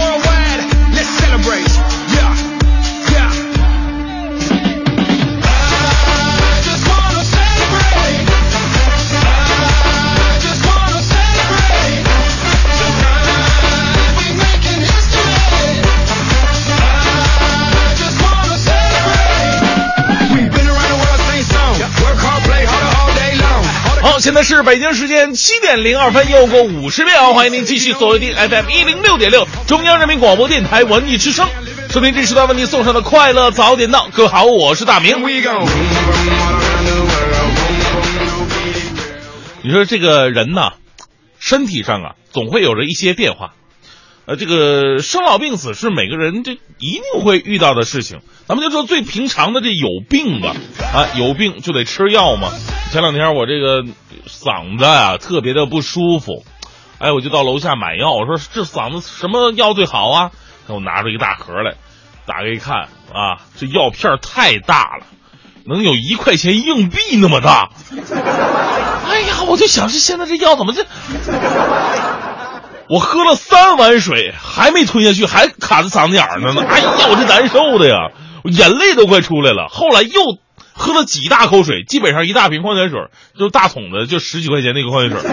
whoa. 现在是北京时间七点零二分，又过五十秒，欢迎您继续锁定 FM 一零六点六，中央人民广播电台文艺之声，收听这时段为您送上的快乐早点到。各位好，我是大明.你说这个人呐，身体上啊，总会有着一些变化。呃，这个生老病死是每个人这一定会遇到的事情。咱们就说最平常的这有病吧，啊，有病就得吃药嘛。前两天我这个嗓子啊特别的不舒服，哎，我就到楼下买药，我说这嗓子什么药最好啊？给我拿出一个大盒来，打开一看啊，这药片太大了，能有一块钱硬币那么大。哎呀，我就想这现在这药怎么这？我喝了三碗水，还没吞下去，还卡在嗓子眼儿呢呢。哎呀，我这难受的呀，我眼泪都快出来了。后来又喝了几大口水，基本上一大瓶矿泉水，就大桶的，就十几块钱那个矿泉水，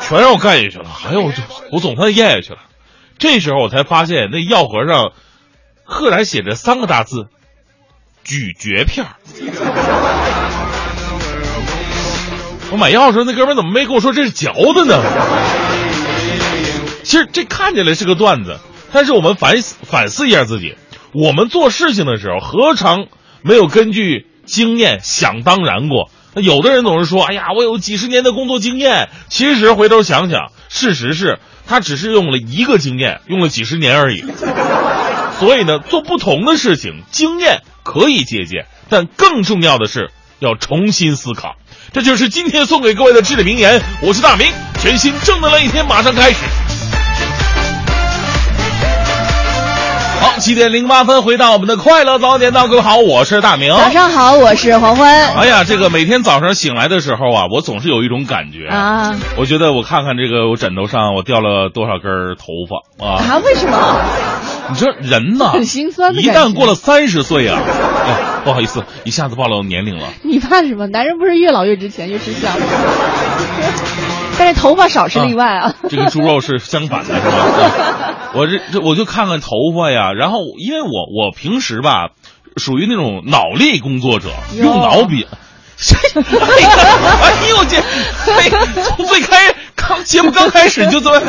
全让我干下去了。哎呦，我就我总算咽下去了。这时候我才发现，那药盒上赫然写着三个大字：咀嚼片。我买药的时候，那哥们怎么没跟我说这是嚼的呢？其实这看起来是个段子，但是我们反反思一下自己，我们做事情的时候，何尝没有根据经验想当然过？那有的人总是说：“哎呀，我有几十年的工作经验。”其实回头想想，事实是他只是用了一个经验，用了几十年而已。所以呢，做不同的事情，经验可以借鉴，但更重要的是要重新思考。这就是今天送给各位的至理名言。我是大明，全新正能量一天马上开始。七点零八分，回到我们的快乐早点到，各位好，我是大明。早上好，我是黄欢哎呀，这个每天早上醒来的时候啊，我总是有一种感觉，啊我觉得我看看这个我枕头上我掉了多少根头发啊！啊！为什么？你说人呐，很心酸的一旦过了三十岁啊，哎，不好意思，一下子暴露年龄了。你怕什么？男人不是越老越值钱，越吃香吗？但是头发少是例外啊。这个猪肉是相反的，是吧？对 我这这我就看看头发呀，然后因为我我平时吧，属于那种脑力工作者，用脑比。哎 哎呦这，哎，从最开刚节目刚开始你就这么！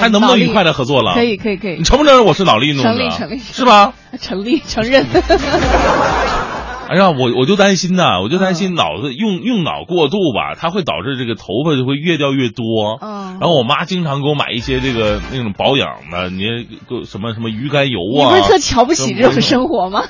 还能不能愉快的？合作了？可以可以可以你承不承认我是脑力运动者？成立成立是吧？成立承认。哎呀，我我就担心呐，我就担心脑子用用脑过度吧，它会导致这个头发就会越掉越多。嗯然后我妈经常给我买一些这个那种保养的，你什么什么鱼肝油啊。你不是特瞧不起这种生活吗？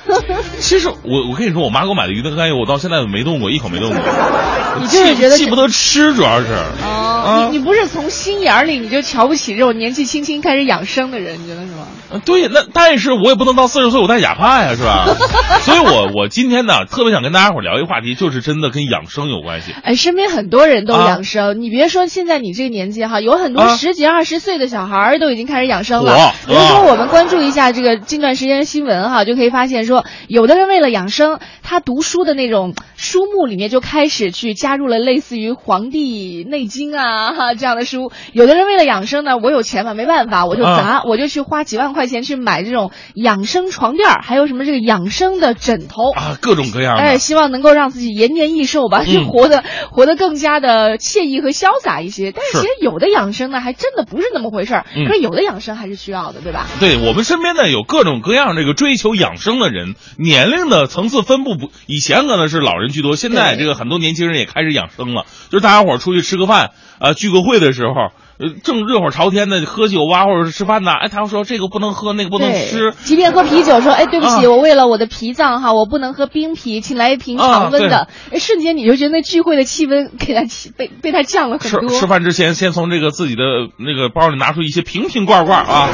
其实我我跟你说，我妈给我买的鱼肝油，我到现在没动过，一口没动过。你就是觉得记不得吃，主要是。哦，啊你你不是从心眼里你就瞧不起这种年纪轻轻开始养生的人，你觉得是吗？呃对，那但是我也不能到四十岁我戴假发呀，是吧？所以我我今天呢，特别想跟大家伙聊一个话题，就是真的跟养生有关系。哎，身边很多人都啊养生，你别说现在你这个年纪哈，有很多啊十几二十岁的小孩儿都已经开始养生了哇。比如说，我们关注一下这个近段时间的新闻哈，就可以发现说，有的人为了养生，他读书的那种书目里面就开始去加入了类似于《黄帝内经》啊哈这样的书。有的人为了养生呢，我有钱嘛，没办法，我就啊砸，我就去花几万块钱去买这种养生床垫，还有什么这个养生的枕头。啊，各种各样的。哎，希望能够让自己延年益寿吧，就嗯活得活得更加的惬意和潇洒一些。但是是其实有的养生呢，还真的不是那么回事儿。嗯可是有的养生还是需要的，对吧？对我们身边呢有各种各样这个追求养生的人，年龄的层次分布不，以前可能是老人居多，现在这个很多年轻人也开始养生了。就是大家伙儿出去吃个饭啊、聚个会的时候，呃正热火朝天的喝酒啊，或者是吃饭呐，哎，他说这个不能喝，那个不能吃，即便喝啤酒，说哎，对不起，啊我为了我的脾脏哈，我不能喝冰啤，请来一瓶常温的。哎，瞬间你就觉得那聚会的气温给他起被被他降了很吃多。吃饭之前，先从这个自己的那个包里拿出一些瓶瓶罐罐啊，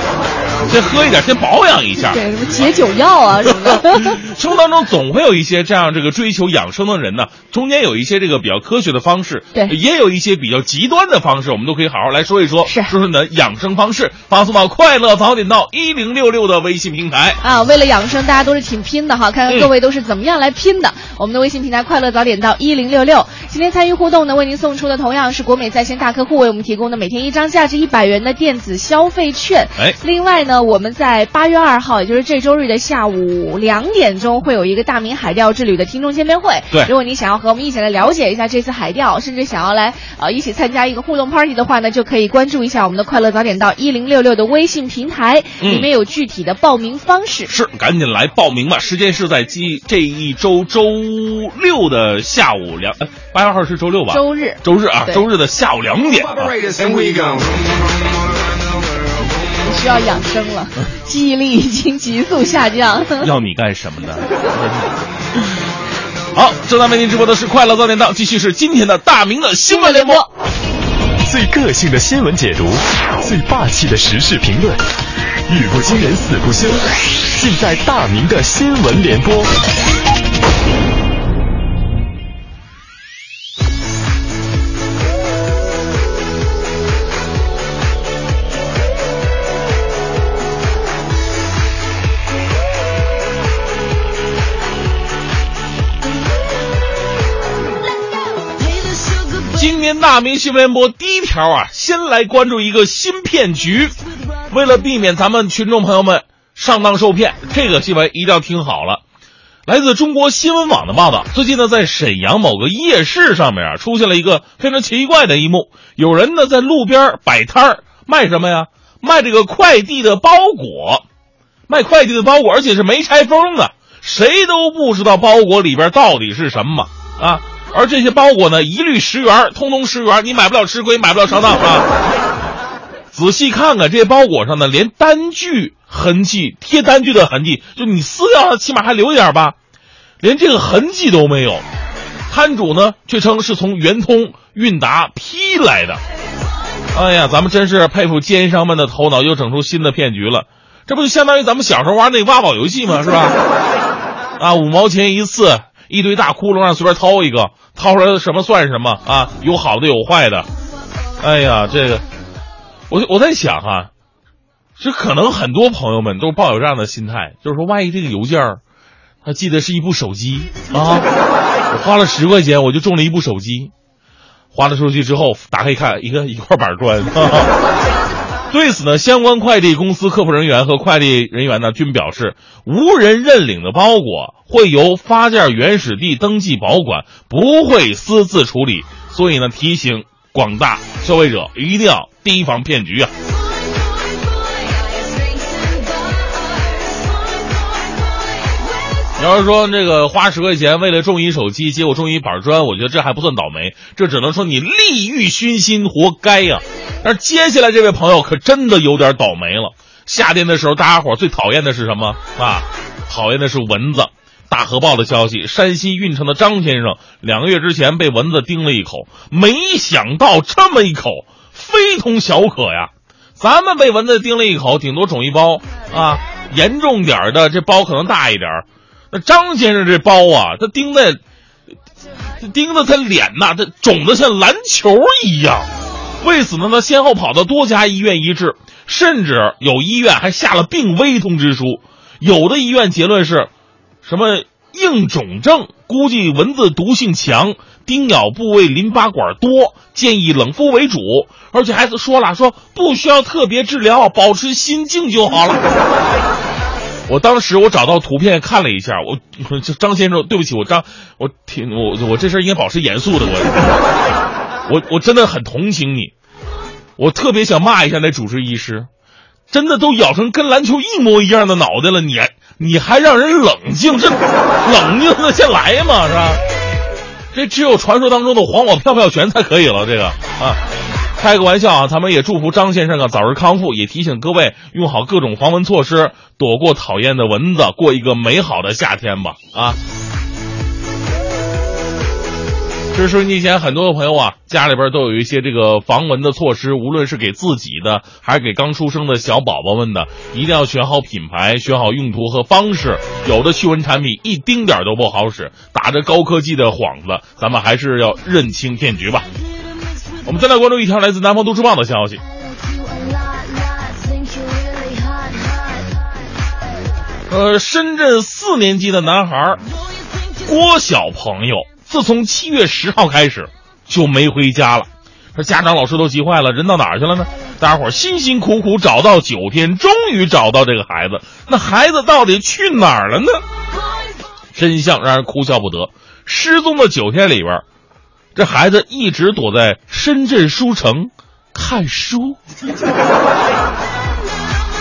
先喝一点，先保养一下。对，什么解酒药啊。生活当中总会有一些这样这个追求养生的人呢，中间有一些这个比较科学的方式，对也有一些比较极端的方式，我们都可以好好来说一说，是说说你的养生方式，发送到快乐早点到一零六六的微信平台。啊，为了养生，大家都是挺拼的哈，看看嗯各位都是怎么样来拼的。我们的微信平台“快乐早点到一零六六”，今天参与互动呢，为您送出的同样是国美在线大客户为我们提供的每天一张价值一百元的电子消费券。哎另外呢，我们在八月二号，也就是这周日的下午两点钟，会有一个大明海钓之旅的听众见面会。对如果你想要和我们一起来了解一下这次海钓，甚至想要来呃一起参加一个互动 party 的话呢，就可以关注一下我们的“快乐早点到一零六六”的微信平台，嗯里面有具体的报名方式。是，赶紧来报名吧！时间是在今这一周周六的下午两，呃八月二号是周六吧？周日周日啊，周日的下午两点啊。需要养生了，记忆力已经急速下降。要你干什么呢？好，正在为您直播的是快乐早点到，继续是今天的大明的新闻联播。最个性的新闻解读，最霸气的时事评论，语不惊人死不休，尽在大明的新闻联播。大明新闻联播第一条啊，先来关注一个新骗局。为了避免咱们群众朋友们上当受骗，这个新闻一定要听好了。来自中国新闻网的报道，最近呢，在沈阳某个夜市上面啊，出现了一个非常奇怪的一幕。有人呢在路边摆摊儿卖什么呀？卖这个快递的包裹，卖快递的包裹，而且是没拆封的，谁都不知道包裹里边到底是什么啊。而这些包裹呢，一律十元，通通十元，你买不了吃亏，买不了上当啊。仔细看看这些包裹上呢，连单据痕迹、贴单据的痕迹，就你撕掉它，起码还留一点吧，连这个痕迹都没有。摊主呢，却称是从圆通、韵达批来的。哎呀，咱们真是佩服奸商们的头脑，又整出新的骗局了。这不就相当于咱们小时候玩那挖宝游戏吗？是吧？啊，五毛钱一次，一堆大窟窿让随便掏一个，掏出来的什么算什么啊？有好的有坏的。哎呀，这个，我我在想哈、这可能很多朋友们都抱有这样的心态，就是说，万一这个邮件儿，他寄的是一部手机啊，我花了十块钱我就中了一部手机，花了出去之后打开一看，一个一块板砖。对此呢，相关快递公司客服人员和快递人员呢均表示，无人认领的包裹会由发件原始地登记保管，不会私自处理。所以呢，提醒广大消费者一定要提防骗局啊！你要是说这个花十块钱为了中一手机，结果中一板砖，我觉得这还不算倒霉，这只能说你利欲熏心，活该呀、但是接下来这位朋友可真的有点倒霉了。夏天的时候，大家伙最讨厌的是什么啊？讨厌的是蚊子。大河报的消息，山西运城的张先生两个月之前被蚊子叮了一口，没想到这么一口非同小可呀。咱们被蚊子叮了一口，顶多肿一包啊，严重点儿的这包可能大一点儿。那张先生这包啊，他叮的，叮的他脸呐，他肿得像篮球一样。为此呢，他先后跑到多家医院医治，甚至有医院还下了病危通知书。有的医院结论是，什么硬肿症，估计蚊子毒性强，叮咬部位淋巴管多，建议冷敷为主。而且还说了，说不需要特别治疗，保持心静就好了。我当时我找到图片看了一下，我这张先生，对不起，我张我挺我我这事儿应该保持严肃的，我我我真的很同情你，我特别想骂一下那主治医师，真的都咬成跟篮球一模一样的脑袋了，你还你还让人冷静，这冷静得下来吗？是吧？这只有传说当中的黄我票票拳才可以了，这个啊。开个玩笑啊，咱们也祝福张先生啊早日康复，也提醒各位用好各种防蚊措施，躲过讨厌的蚊子，过一个美好的夏天吧啊！这收音机前很多的朋友啊，家里边都有一些这个防蚊的措施，无论是给自己的，还是给刚出生的小宝宝们的，一定要选好品牌，选好用途和方式。有的驱蚊产品一丁点儿都不好使，打着高科技的幌子，咱们还是要认清骗局吧。我们再来关注一条来自南方都市报的消息。呃，深圳四年级的男孩郭小朋友，自从七月十号开始就没回家了。说家长老师都急坏了，人到哪儿去了呢？大家伙辛辛苦苦找到九天，终于找到这个孩子。那孩子到底去哪儿了呢？真相让人哭笑不得。失踪的九天里边，这孩子一直躲在深圳书城看书。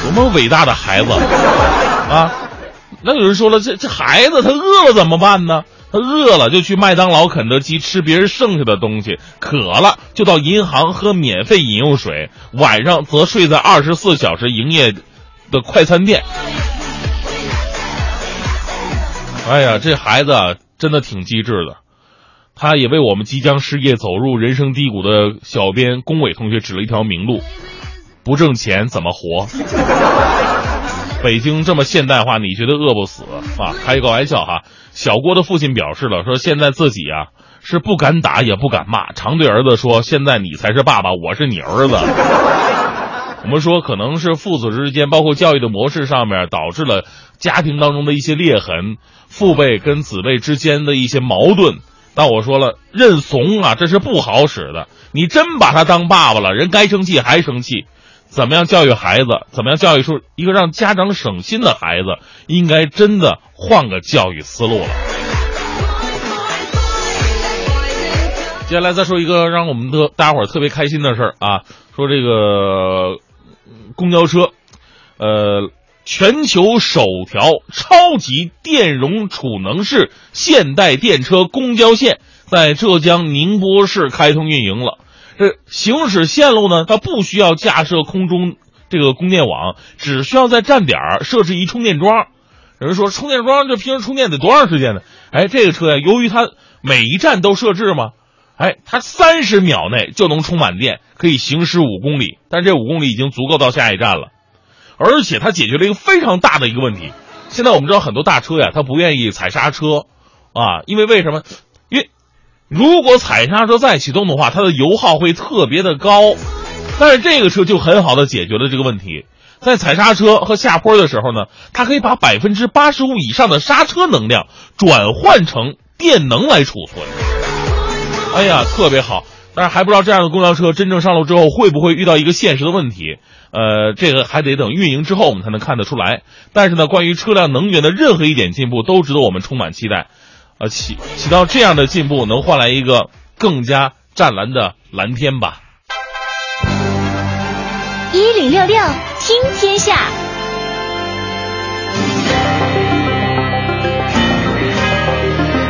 多么伟大的孩子啊！那有人说了，这这孩子他饿了怎么办呢？他饿了就去麦当劳、肯德基吃别人剩下的东西，渴了就到银行喝免费饮用水，晚上则睡在二十四小时营业的快餐店。哎呀，这孩子，真的挺机智的，他也为我们即将失业、走入人生低谷的小编龚伟同学指了一条明路：不挣钱怎么活？北京这么现代化，你觉得饿不死啊？开一个玩笑哈。小郭的父亲表示了，说现在自己啊是不敢打也不敢骂，常对儿子说：“现在你才是爸爸，我是你儿子。”我们说可能是父子之间，包括教育的模式上面，导致了家庭当中的一些裂痕，父辈跟子辈之间的一些矛盾。但我说了，认怂啊，这是不好使的。你真把他当爸爸了，人该生气还生气。怎么样教育孩子？怎么样教育出一个让家长省心的孩子？应该真的换个教育思路了。接下来再说一个让我们的大伙儿特别开心的事儿啊，说这个公交车，呃，全球首条超级电容储能式现代电车公交线在浙江宁波市开通运营了。这行驶线路呢，它不需要架设空中这个供电网，只需要在站点儿设置一充电桩。有人说充电桩这平时充电得多长时间呢？哎，这个车呀，由于它每一站都设置嘛，哎，它三十秒内就能充满电，可以行驶五公里。但这五公里已经足够到下一站了，而且它解决了一个非常大的一个问题。现在我们知道很多大车呀，它不愿意踩刹车，啊，因为为什么？如果踩刹车再启动的话，它的油耗会特别的高。但是这个车就很好的解决了这个问题，在踩刹车和下坡的时候呢，它可以把百分之八十五以上的刹车能量转换成电能来储存。哎呀，特别好！但是还不知道这样的公交车真正上路之后会不会遇到一个现实的问题。呃，这个还得等运营之后我们才能看得出来。但是呢，关于车辆能源的任何一点进步都值得我们充满期待。呃，起起到这样的进步，能换来一个更加湛蓝的蓝天吧。一零六六听天下。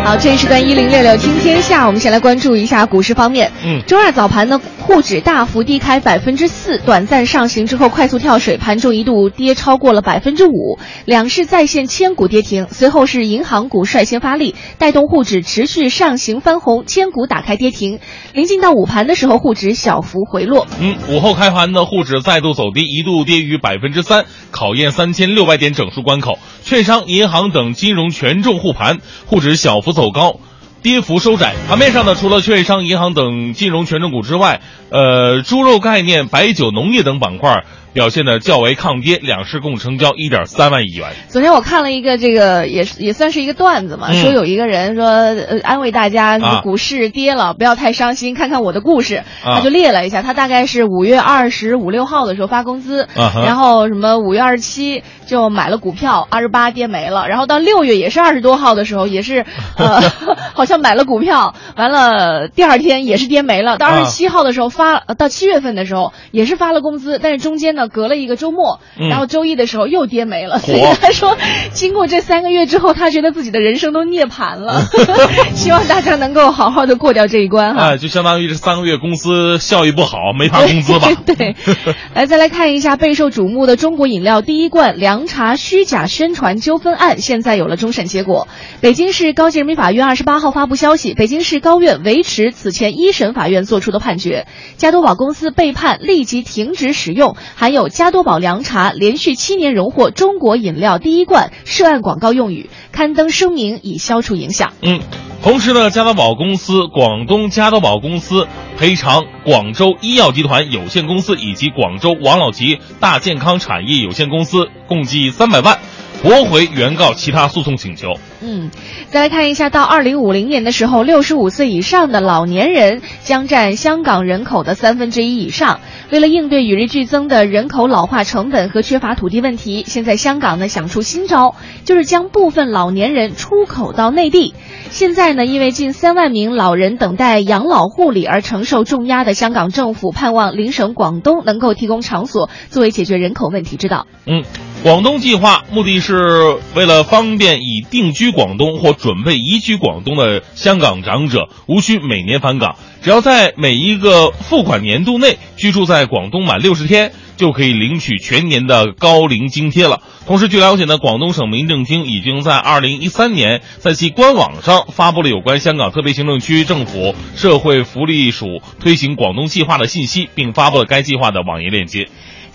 好，这一时段一零六六听天下，我们先来关注一下股市方面。嗯，周二早盘呢，沪指大幅低开百分之四，短暂上行之后快速跳水，盘中一度跌超过了百分之五，两市再现千股跌停。随后是银行股率先发力，带动沪指持续上行翻红，千股打开跌停。临近到午盘的时候，沪指小幅回落。嗯，午后开盘呢，沪指再度走低，一度跌逾百分之三，考验三千六百点整数关口。券商、银行等金融权重护盘，沪指小幅走高。跌幅收窄。盘面上呢，除了券商、银行等金融权重股之外，呃，猪肉概念、白酒、农业等板块表现的较为抗跌，两市共成交一点三万亿元。昨天我看了一个这个也是也算是一个段子嘛，嗯。说有一个人说呃安慰大家，啊。股市跌了不要太伤心，看看我的故事，啊。他就列了一下，他大概是五月二十五六号的时候发工资，啊然后什么五月二十七就买了股票，二十八跌没了，然后到六月也是二十多号的时候也是呃 好像买了股票，完了第二天也是跌没了，到啊二十七号的时候发，呃到七月份的时候也是发了工资，但是中间呢。呢隔了一个周末，嗯然后周一的时候又跌没了，所以他说，经过这三个月之后，他觉得自己的人生都涅槃了，希望大家能够好好的过掉这一关哈。哎，就相当于这三个月公司效益不好，没发工资吧？对，来再来看一下备受瞩目的中国饮料第一罐凉茶虚假宣传纠纷案，现在有了终审结果。北京市高级人民法院二十八号发布消息，北京市高院维持此前一审法院作出的判决，加多宝公司被判立即停止使用含有加多宝凉茶连续七年荣获中国饮料第一冠涉案广告用语，刊登声明以消除影响。嗯，同时呢，加多宝公司、广东加多宝公司赔偿广州医药集团有限公司以及广州王老吉大健康产业有限公司共计三百万，驳回原告其他诉讼请求。嗯，再来看一下，到二零五零年的时候，六十五岁以上的老年人将占香港人口的三分之一以上。为了应对与日俱增的人口老化成本和缺乏土地问题，现在香港呢想出新招，就是将部分老年人出口到内地。现在呢，因为近三万名老人等待养老护理而承受重压的香港政府，盼望邻省广东能够提供场所作为解决人口问题之道。嗯，广东计划目的是为了方便已定居广东或准备移居广东的香港长者，无需每年返港，只要在每一个付款年度内居住在广东满六十天，就可以领取全年的高龄津贴了。同时，据了解呢，广东省民政厅已经在二零一三年在其官网上发布了有关香港特别行政区政府社会福利署推行广东计划的信息，并发布了该计划的网页链接。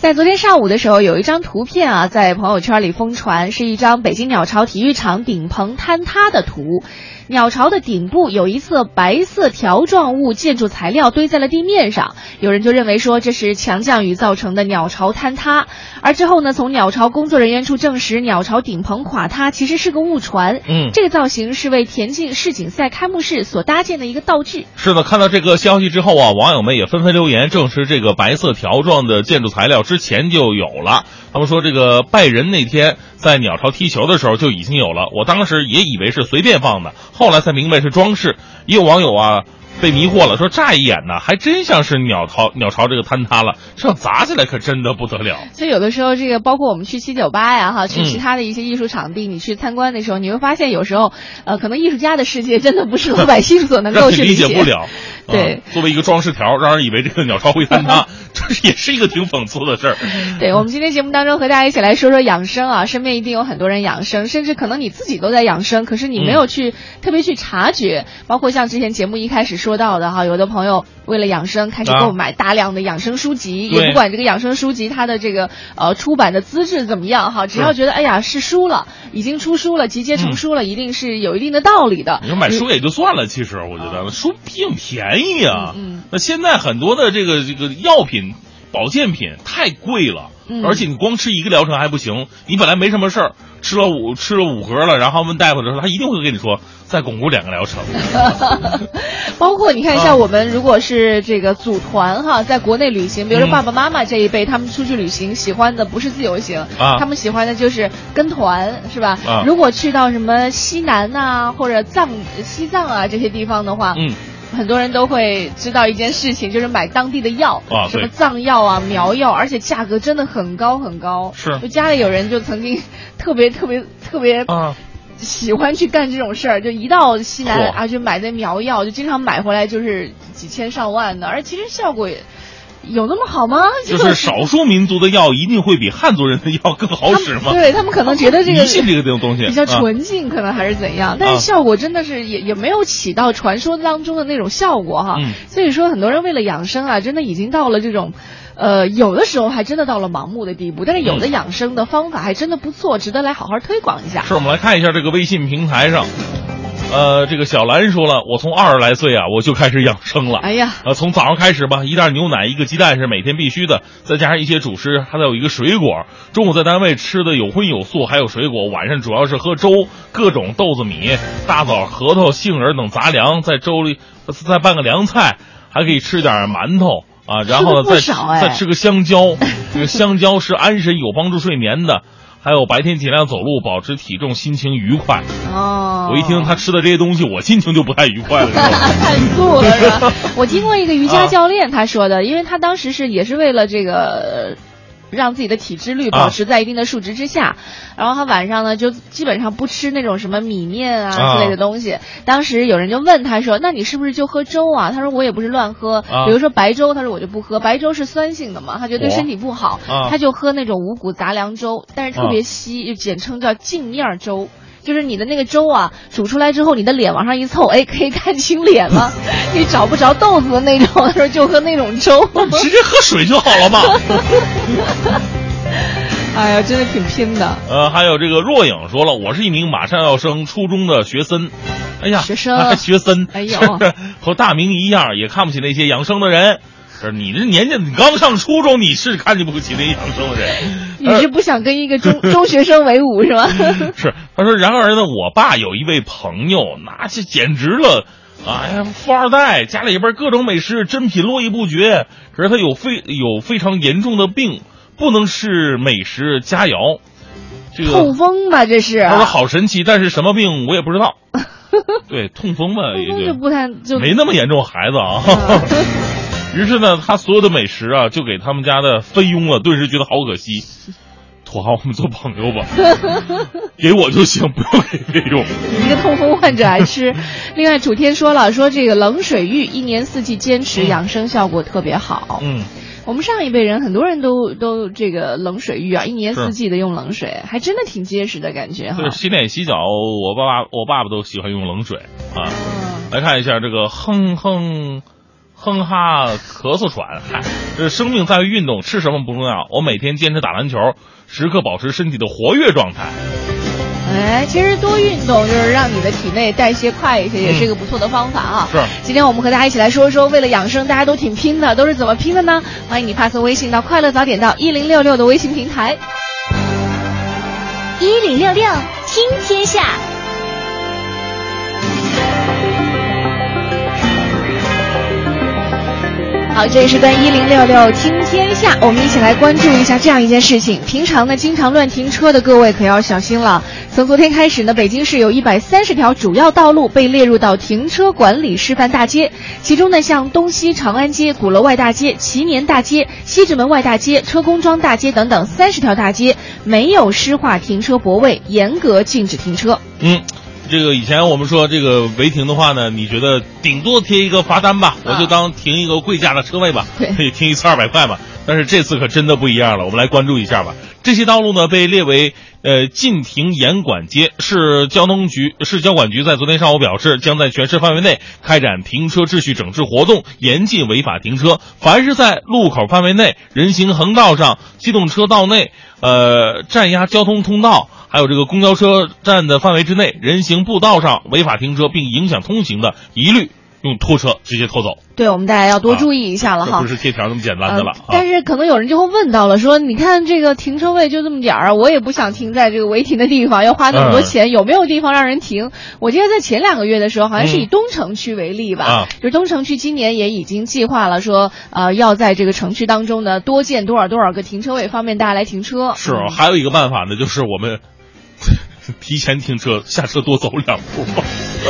在昨天上午的时候，有一张图片啊，在朋友圈里疯传，是一张北京鸟巢体育场顶棚坍塌的图。鸟巢的顶部有一侧白色条状物建筑材料堆在了地面上，有人就认为说这是强降雨造成的鸟巢坍塌。而之后呢，从鸟巢工作人员处证实，鸟巢顶棚垮塌其实是个误传。嗯这个造型是为田径世锦赛开幕式所搭建的一个道具。是的，看到这个消息之后啊，网友们也纷纷留言证实，这个白色条状的建筑材料之前就有了。他们说，这个拜仁那天在鸟巢踢球的时候就已经有了，我当时也以为是随便放的，后来才明白是装饰。也有网友啊被迷惑了，说乍一眼呢，还真像是鸟巢鸟巢这个坍塌了，这样砸起来可真的不得了。所以有的时候，这个包括我们去七九八呀，哈，去嗯其他的一些艺术场地，你去参观的时候，你会发现有时候，呃，可能艺术家的世界真的不是老百 姓所能够去解理解不了。对啊作为一个装饰条，让人以为这个鸟巢会坍塌，这也是一个挺讽刺的事儿。对，我们今天节目当中和大家一起来说说养生啊，身边一定有很多人养生，甚至可能你自己都在养生，可是你没有去、特别去察觉。包括像之前节目一开始说到的哈，有的朋友为了养生开始啊购买大量的养生书籍，对也不管这个养生书籍它的这个呃出版的资质怎么样哈，只要觉得哎呀是书了，已经出书了，集结成书了，一定是有一定的道理的。你说买书也就算了，其实我觉得书并便宜啊。嗯嗯。那现在很多的这个这个药品、保健品太贵了，嗯。而且你光吃一个疗程还不行，你本来没什么事儿，吃了五吃了五盒了，然后问大夫的时候，他一定会跟你说再巩固两个疗程。包括你看，啊像我们如果是这个组团哈，在国内旅行，比如说嗯。爸爸妈妈这一辈，他们出去旅行喜欢的不是自由行，啊。他们喜欢的就是跟团，是吧？啊。如果去到什么西南呐、或者藏西藏啊这些地方的话，嗯，很多人都会知道一件事情，就是买当地的药，啊什么藏药啊、苗药，而且价格真的很高很高。是。就家里有人就曾经特别 特别特别啊，喜欢去干这种事儿，就一到西南啊，就买那苗药，就经常买回来就是几千上万的，而其实效果也有那么好吗？就是少数民族的药一定会比汉族人的药更好使吗？们对他们可能觉得这个迷信这个这种东西比较啊纯净，可能还是怎样，但啊是效果真的是也也没有起到传说当中的那种效果哈。嗯所以说，很多人为了养生啊，真的已经到了这种。呃，有的时候还真的到了盲目的地步，但是有的嗯养生的方法还真的不错，值得来好好推广一下。是，我们来看一下这个微信平台上，呃，这个小兰说了，我从二十来岁啊，我就开始养生了。哎呀，呃，从早上开始吧，一袋牛奶，一个鸡蛋是每天必须的，再加上一些主食，还得有一个水果。中午在单位吃的有荤有素，还有水果。晚上主要是喝粥，各种豆子米、大枣、核桃、杏仁等杂粮，在粥里再拌个凉菜，还可以吃点馒头啊，然后呢再哎再吃个香蕉。这个香蕉是安神有帮助睡眠的，还有白天尽量走路，保持体重，心情愉快。哦，我一听他吃的这些东西，我心情就不太愉快了。太素了是吧？我听过一个瑜伽啊教练他说的，因为他当时是也是为了这个。呃让自己的体脂率啊保持在一定的数值之下。然后他晚上呢就基本上不吃那种什么米面啊啊之类的东西。当时有人就问他说：“那你是不是就喝粥啊？”他说：“我也不是乱喝，啊比如说白粥，他说我就不喝，白粥是酸性的嘛，他觉得对哦身体不好，啊他就喝那种五谷杂粮粥，但是特别啊稀，就简称叫净面粥。”就是你的那个粥啊，煮出来之后，你的脸往上一凑，哎，可以看清脸了。你找不着豆子的那种，他说就喝那种粥。直接喝水就好了嘛。哎呀，真的挺拼的。呃，还有这个若影说了，我是一名马上要升初中的学生。哎呀，学生啊 学生，哎呦和大明一样，也看不起那些养生的人。是你这年纪，你刚上初中，你是看不起那些养生的人。你是不想跟一个中中学生为伍是吗？是，他说，然而呢，我爸有一位朋友，那这简直了，哎呀，富二代，家里边各种美食珍品络绎不绝。可是他有非有非常严重的病，不能吃美食佳肴。这个痛风吧，这是。他说好神奇，但是什么病我也不知道。对，痛风吧，也就不太就没那么严重，孩子啊。于是呢，他所有的美食啊，就给他们家的菲佣了，顿时觉得好可惜。土豪，我们做朋友吧，给我就行，不要给菲佣。一个痛风患者还吃。另外，楚天说了，说这个冷水浴一年四季坚持养生效果特别好。嗯，我们上一辈人很多人都都这个冷水浴啊，一年四季的用冷水，还真的挺结实的感觉哈对，。洗脸洗脚，我爸爸我爸爸都喜欢用冷水啊。来看一下这个哼哼哼哈咳嗽喘，嗨，这生命在于运动，吃什么不重要，我每天坚持打篮球，时刻保持身体的活跃状态。哎，其实多运动就是让你的体内代谢快一些，也是一个不错的方法啊。是今天我们和大家一起来说一说，为了养生，大家都挺拼的，都是怎么拼的呢？欢迎你发送微信到“快乐早点到一零六六”的微信平台。一零六六听天下。好，这里是段一零六六听天下，我们一起来关注一下这样一件事情。平常呢，经常乱停车的各位可要小心了。从昨天开始呢，北京市有一百三十条主要道路被列入到停车管理示范大街，其中呢，像东西长安街、鼓楼外大街、祁年大街、西直门外大街、车公庄大街等等三十条大街没有施划停车泊位，严格禁止停车。嗯，这个以前我们说这个违停的话呢，你觉得顶多贴一个罚单吧，我就当停一个贵价的车位吧，对可以停一次二百块吧。但是这次可真的不一样了，我们来关注一下吧。这些道路呢被列为呃禁停严管街，市交通局市交管局在昨天上午表示，将在全市范围内开展停车秩序整治活动，严禁违法停车。凡是在路口范围内、人行横道上、机动车道内、呃占压交通通道。还有这个公交车站的范围之内，人行步道上违法停车并影响通行的，一律用拖车直接拖走。对我们大家要多注意一下了哈。这不是贴条那么简单的了！但是可能有人就会问到了，说你看这个停车位就这么点儿啊，我也不想停在这个违停的地方，要花那么多嗯钱，有没有地方让人停？我记得在前两个月的时候，好像是以嗯东城区为例吧，啊就是东城区今年也已经计划了说，呃，要在这个城区当中呢多建多少多少个停车位，方便大家来停车。是啊，还有一个办法呢，就是我们提前停车，下车多走两步。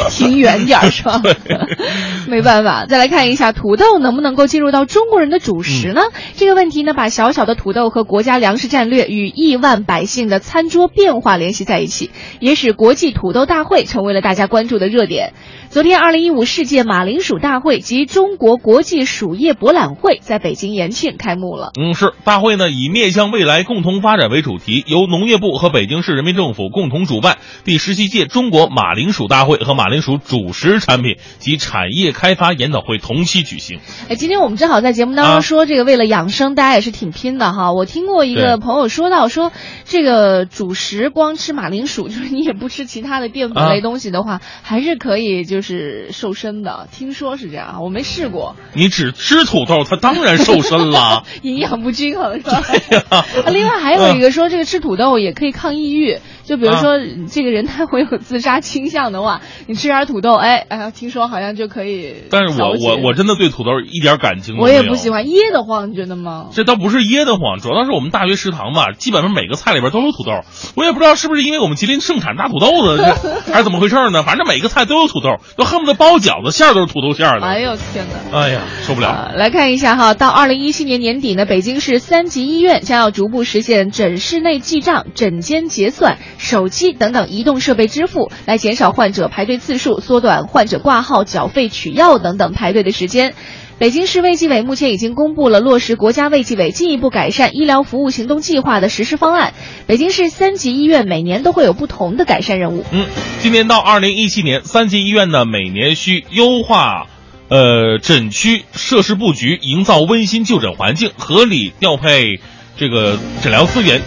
停远点儿是吧？没办法，再来看一下土豆能不能够进入到中国人的主食呢？这个问题呢，把小小的土豆和国家粮食战略与亿万百姓的餐桌变化联系在一起，也使国际土豆大会成为了大家关注的热点。昨天，二零一五世界马铃薯大会及中国国际薯业博览会在北京延庆开幕了。嗯，是大会呢以面向未来共同发展为主题，由农业部和北京市人民政府共同主办第十七届中国马铃薯大会和马铃薯主食产品及产业开发研讨会同期举行。哎，今天我们正好在节目当啊中说，这个为了养生，大家也是挺拼的哈。我听过一个朋友说到，说这个主食光吃马铃薯，就是你也不吃其他的淀粉类啊东西的话，还是可以就是瘦身的。听说是这样，我没试过，你只吃土豆，它当然瘦身了。营养不均衡是吧？对呀啊另外还有一个说，这个吃土豆也可以抗抑郁。就比如说，这个人他会有自杀倾向的话，你吃点土豆，哎哎呀，听说好像就可以。但是我我我真的对土豆一点感情都没有。我也不喜欢噎得慌，你觉得吗？这倒不是噎得慌，主要是我们大学食堂吧，基本上每个菜里边都有土豆。我也不知道是不是因为我们吉林盛产大土豆子，还是怎么回事呢？反正每个菜都有土豆，都恨不得包饺子馅儿都是土豆馅儿的。哎呦天哪！哎呀，受不了。啊，来看一下哈，到二零一七年年底呢，北京市三级医院将要逐步实现诊室内记账、诊间结算、手机等等移动设备支付，来减少患者排队次数，缩短患者挂号、缴费、取药等等排队的时间。北京市卫计委目前已经公布了落实国家卫计委进一步改善医疗服务行动计划的实施方案。北京市三级医院每年都会有不同的改善任务。嗯，今年到二零一七年，三级医院呢每年需优化，呃，诊区设施布局，营造温馨就诊环境，合理调配这个诊疗资源，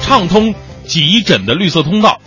畅通急诊的绿色通道。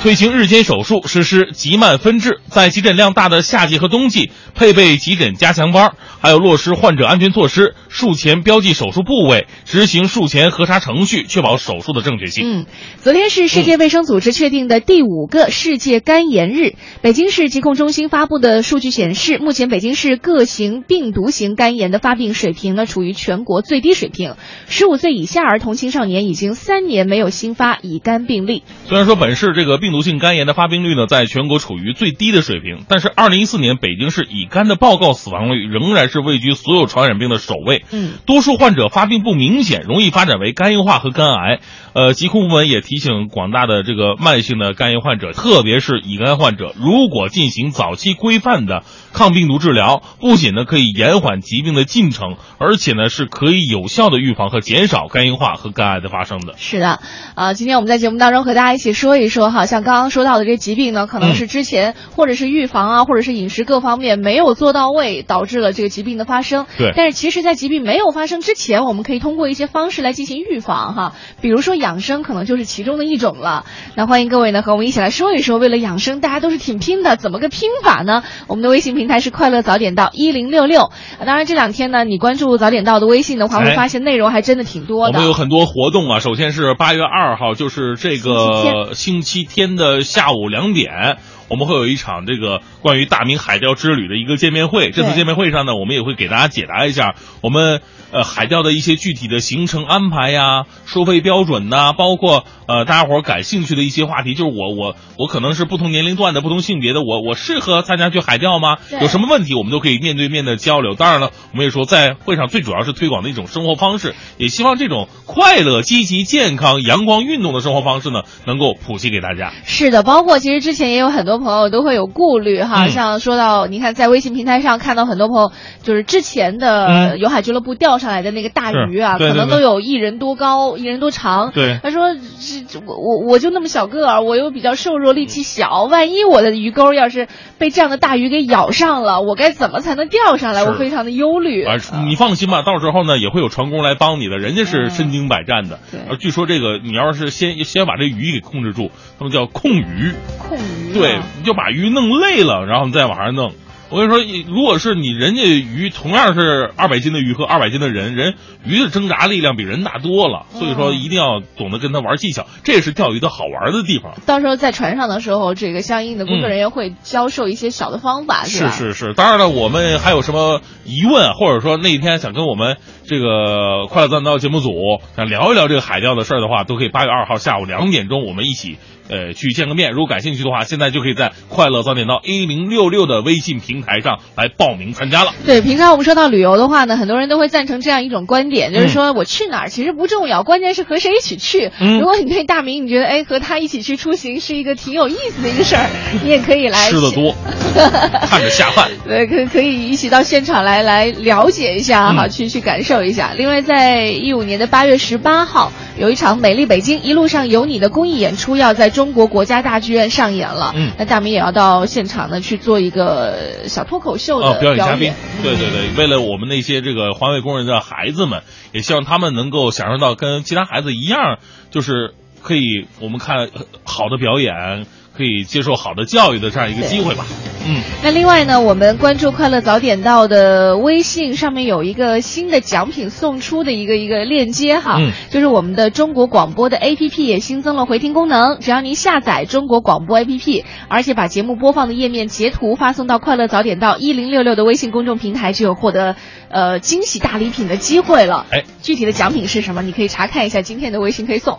推行日间手术，实施急慢分治，在急诊量大的夏季和冬季配备急诊加强班，还有落实患者安全措施，术前标记手术部位，执行术前核查程序，确保手术的正确性。嗯，昨天是世界卫生组织确定的第五个世界肝炎日。北京市疾控中心发布的数据显示，目前北京市各型病毒型肝炎的发病水平呢，处于全国最低水平。十五岁以下儿童青少年已经三年没有新发乙肝病例。虽然说本市这个病毒性肝炎的发病率呢，在全国处于最低的水平，但是二零一四年北京市乙肝的报告死亡率仍然是位居所有传染病的首位。嗯，多数患者发病不明显，容易发展为肝硬化和肝癌。呃，疾控部门也提醒广大的这个慢性的肝炎患者，特别是乙肝患者，如果进行早期规范的抗病毒治疗，不仅呢可以延缓疾病的进程，而且呢是可以有效的预防和减少肝硬化和肝癌的发生的。是的，啊，今天我们在节目当中和大家一起说一说哈，像刚刚说到的这些疾病呢，可能是之前或者是预防啊，或者是饮食各方面没有做到位，导致了这个疾病的发生。对但是其实，在疾病没有发生之前，我们可以通过一些方式来进行预防哈，比如说养生，可能就是其中的一种了。那欢迎各位呢和我们一起来说一说，为了养生，大家都是挺拼的，怎么个拼法呢？我们的微信平台是快乐早点到一零六六。当然这两天呢，你关注早点到的微信的话，会哎发现内容还真的挺多的。我们有很多活动啊，首先是八月二号，就是这个星期天的下午两点。我们会有一场这个关于大明海钓之旅的一个见面会。这次见面会上呢，我们也会给大家解答一下我们呃海钓的一些具体的行程安排呀、收费标准呐、包括呃大家伙儿感兴趣的一些话题。就是我我我可能是不同年龄段的、不同性别的，我我适合参加去海钓吗？有什么问题我们都可以面对面的交流。当然了，我们也说在会上最主要是推广的一种生活方式，也希望这种快乐、积极、健康、阳光、运动的生活方式呢，能够普及给大家。是的，包括其实之前也有很多朋友都会有顾虑哈，嗯像说到你看在微信平台上看到很多朋友就是之前的嗯有海俱乐部钓上来的那个大鱼啊，可能都有一人多高，一人多长。对他说这这我我我就那么小个儿，我又比较瘦弱，力气小，万一我的鱼钩要是被这样的大鱼给咬上了，我该怎么才能钓上来？我非常的忧虑。而啊你放心吧，到时候呢也会有船工来帮你的，人家是身经百战的。对而据说这个你要是先先把这鱼给控制住，他们叫控鱼，控鱼、啊，对，你就把鱼弄累了，然后你再往上弄。我跟你说，如果是你人家鱼同样是二百斤的鱼和二百斤的人，人鱼的挣扎力量比人大多了，所以说嗯一定要懂得跟他玩技巧，这也是钓鱼的好玩的地方。到时候在船上的时候，这个相应的工作人员会教授一些小的方法，吧？是是是，当然了，我们还有什么疑问，或者说那天想跟我们这个快乐赞道节目组想聊一聊这个海钓的事儿的话，都可以八月二号下午两点钟我们一起呃去见个面。如果感兴趣的话，现在就可以在快乐早点到 A 零六六的微信平台上来报名参加了。对，平常我们说到旅游的话呢，很多人都会赞成这样一种观点，就是说我去哪儿其实不重要，关键是和谁一起去。嗯如果你对大明你觉得哎和他一起去出行是一个挺有意思的一个事儿，你也可以来吃的多，看着下饭。对，可可以一起到现场来来了解一下哈，嗯去去感受一下。另外，在一五年的八月十八号，有一场《美丽北京一路上有你》的公益演出要在中国国家大剧院上演了。嗯。那大明也要到现场呢去做一个小脱口秀的哦，表演嘉宾。演，对对对，为了我们那些这个环卫工人的孩子们，也希望他们能够享受到跟其他孩子一样，就是可以我们看好的表演，可以接受好的教育的这样一个机会吧。嗯，那另外呢，我们关注快乐早点到的微信上面有一个新的奖品送出的一个一个链接哈，嗯就是我们的中国广播的 APP 也新增了回听功能，只要您下载中国广播 APP，而且把节目播放的页面截图发送到快乐早点到一零六六的微信公众平台，就有获得呃惊喜大礼品的机会了。哎，具体的奖品是什么？你可以查看一下今天的微信推送。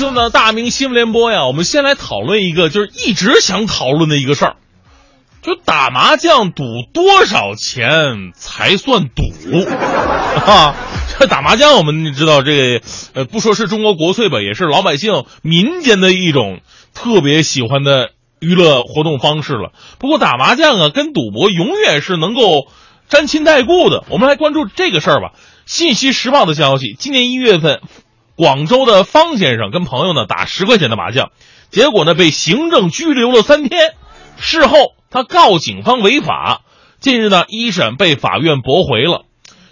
次呢，大明新闻联播呀，我们先来讨论一个就是一直想讨论的一个事儿，就打麻将赌多少钱才算赌 啊？这打麻将我们知道，这个呃，不说是中国国粹吧，也是老百姓民间的一种特别喜欢的娱乐活动方式了。不过打麻将啊，跟赌博永远是能够沾亲带故的。我们来关注这个事儿吧。信息时报的消息，今年一月份。广州的方先生跟朋友呢打十块钱的麻将，结果呢被行政拘留了三天。事后他告警方违法，近日呢一审被法院驳回了。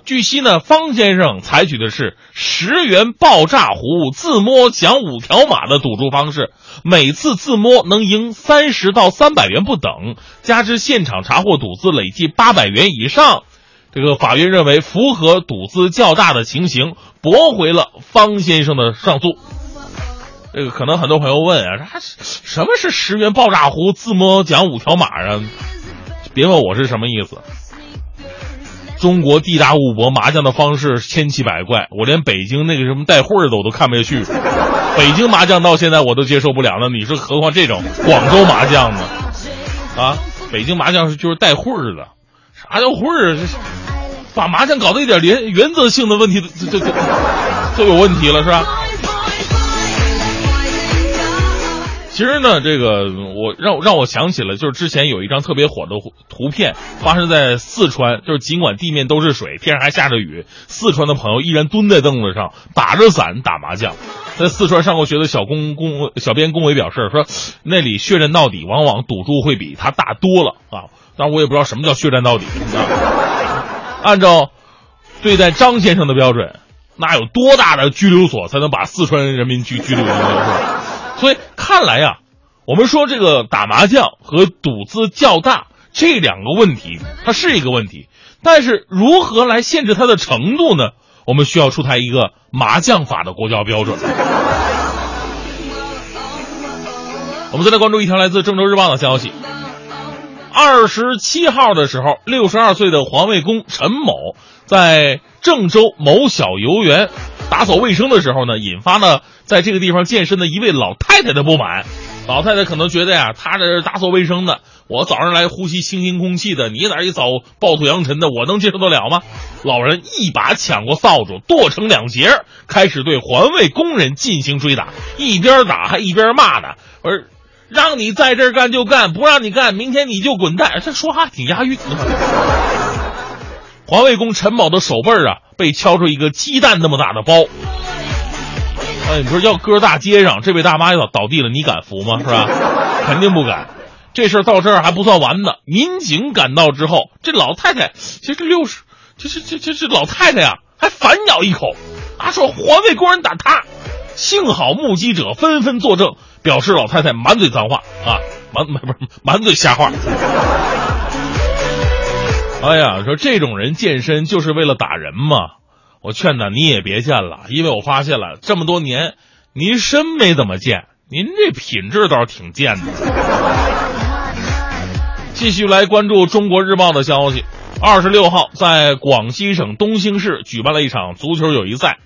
据悉呢，方先生采取的是十元爆炸壶自摸奖五条码的赌注方式，每次自摸能赢三十到三百元不等，加之现场查获赌资累计八百元以上。这个法院认为符合赌资较大的情形，驳回了方先生的上诉。这个可能很多朋友问啊，他什么是十元爆炸壶自摸奖五条码啊？别问我是什么意思。中国地大物博，麻将的方式千奇百怪，我连北京那个什么带会儿的我都看不下去。北京麻将到现在我都接受不了了，你说何况这种广州麻将呢？啊，北京麻将是就是带会儿的。啥叫会儿？这把麻将搞得一点原原则性的问题，这这这都有问题了，是吧？其实呢，这个我让让我想起了，就是之前有一张特别火的图片，发生在四川，就是尽管地面都是水，天上还下着雨，四川的朋友依然蹲在凳子上，打着伞打麻将。在四川上过学的小工工小编龚伟表示说，那里血战到底，往往赌注会比他大多了啊。但我也不知道什么叫血战到底。按照对待张先生的标准，那有多大的拘留所才能把四川人民拘拘留？所以看来呀，我们说这个打麻将和赌资较大这两个问题，它是一个问题，但是如何来限制它的程度呢？我们需要出台一个麻将法的国家标准。我们再来关注一条来自郑州日报的消息：二十七号的时候，六十二岁的环卫工陈某在郑州某小游园。打扫卫生的时候呢，引发了在这个地方健身的一位老太太的不满。老太太可能觉得呀，她这是打扫卫生的，我早上来呼吸清新空气的，你在一扫暴土扬尘的，我能接受得了吗？老人一把抢过扫帚，剁成两截，开始对环卫工人进行追打，一边打还一边骂呢，而让你在这儿干就干，不让你干，明天你就滚蛋。这说话挺押韵。环卫工陈某的手背啊，被敲出一个鸡蛋那么大的包。哎，你说要搁大街上，这位大妈要倒地了，你敢扶吗？是吧？肯定不敢。这事儿到这儿还不算完呢。民警赶到之后，这老太太其实六十，这这这这这老太太呀，还反咬一口，啊，说环卫工人打她。幸好目击者纷纷作证，表示老太太满嘴脏话啊，满满不是满嘴瞎话。哎呀，说这种人健身就是为了打人嘛？我劝他你也别健了，因为我发现了这么多年，您身没怎么健，您这品质倒是挺健的。继续来关注《中国日报》的消息，二十六号在广西省东兴市举办了一场足球友谊赛，